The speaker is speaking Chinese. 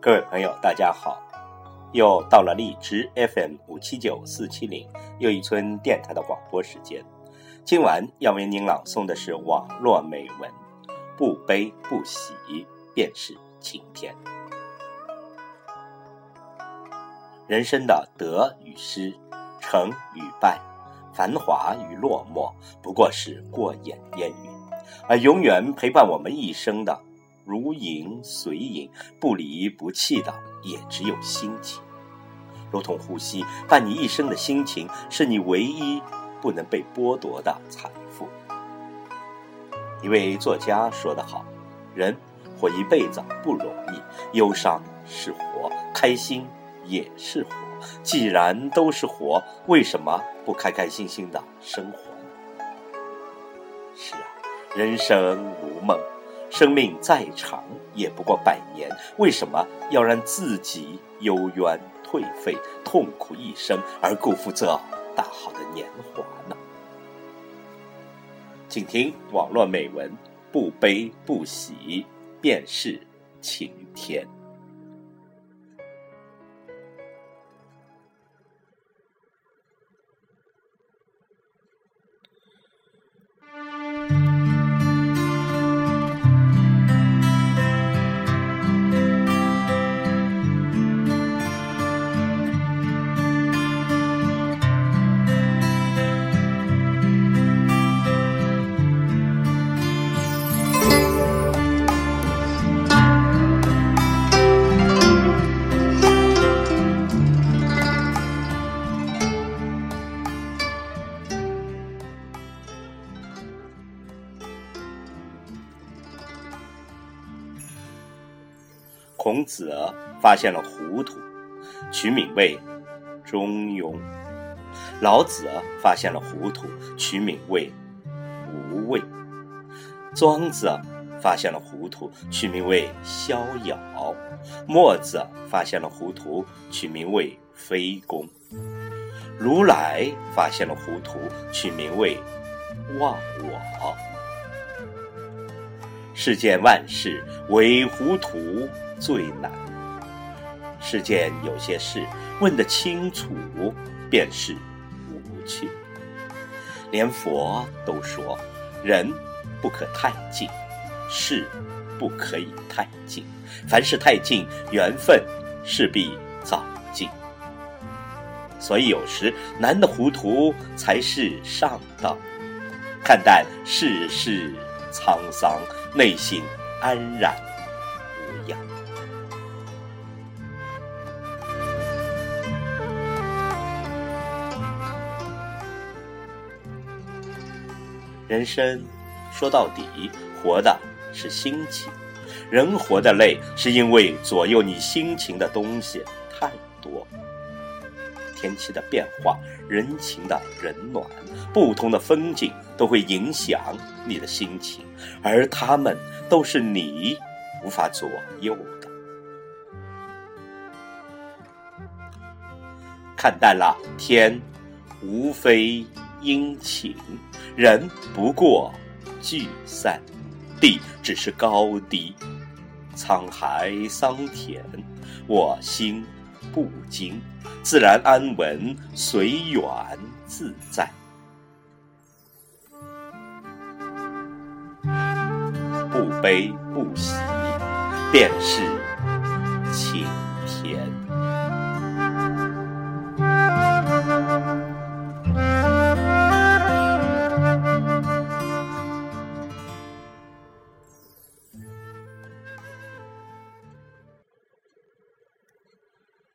各位朋友，大家好！又到了荔枝 FM 五七九四七零又一村电台的广播时间。今晚要为您朗诵的是网络美文，不悲不喜便是晴天。人生的得与失，成与败，繁华与落寞，不过是过眼烟云，而永远陪伴我们一生的。如影随影，不离不弃的也只有心情，如同呼吸，伴你一生的心情，是你唯一不能被剥夺的财富。一位作家说得好：“人活一辈子不容易，忧伤是活，开心也是活。既然都是活，为什么不开开心心的生活呢？”是啊，人生如梦。生命再长也不过百年，为什么要让自己幽怨颓废、痛苦一生，而辜负这大好的年华呢？请听网络美文：不悲不喜，便是晴天。孔子发现了糊涂，取名为中庸；老子发现了糊涂，取名为无畏；庄子发现了糊涂，取名为逍遥；墨子发现了糊涂，取名为非公；如来发现了糊涂，取名为忘我。世间万事，唯糊涂。最难。世间有些事问得清楚，便是无趣。连佛都说，人不可太近，事不可以太近。凡事太近，缘分势必早尽。所以有时难的糊涂才是上道。看淡世事沧桑，内心安然无恙。人生说到底，活的是心情。人活得累，是因为左右你心情的东西太多。天气的变化，人情的冷暖，不同的风景都会影响你的心情，而他们都是你无法左右的。看淡了天，无非。阴晴，人不过聚散，地只是高低，沧海桑田，我心不惊，自然安稳，随缘自在，不悲不喜，便是。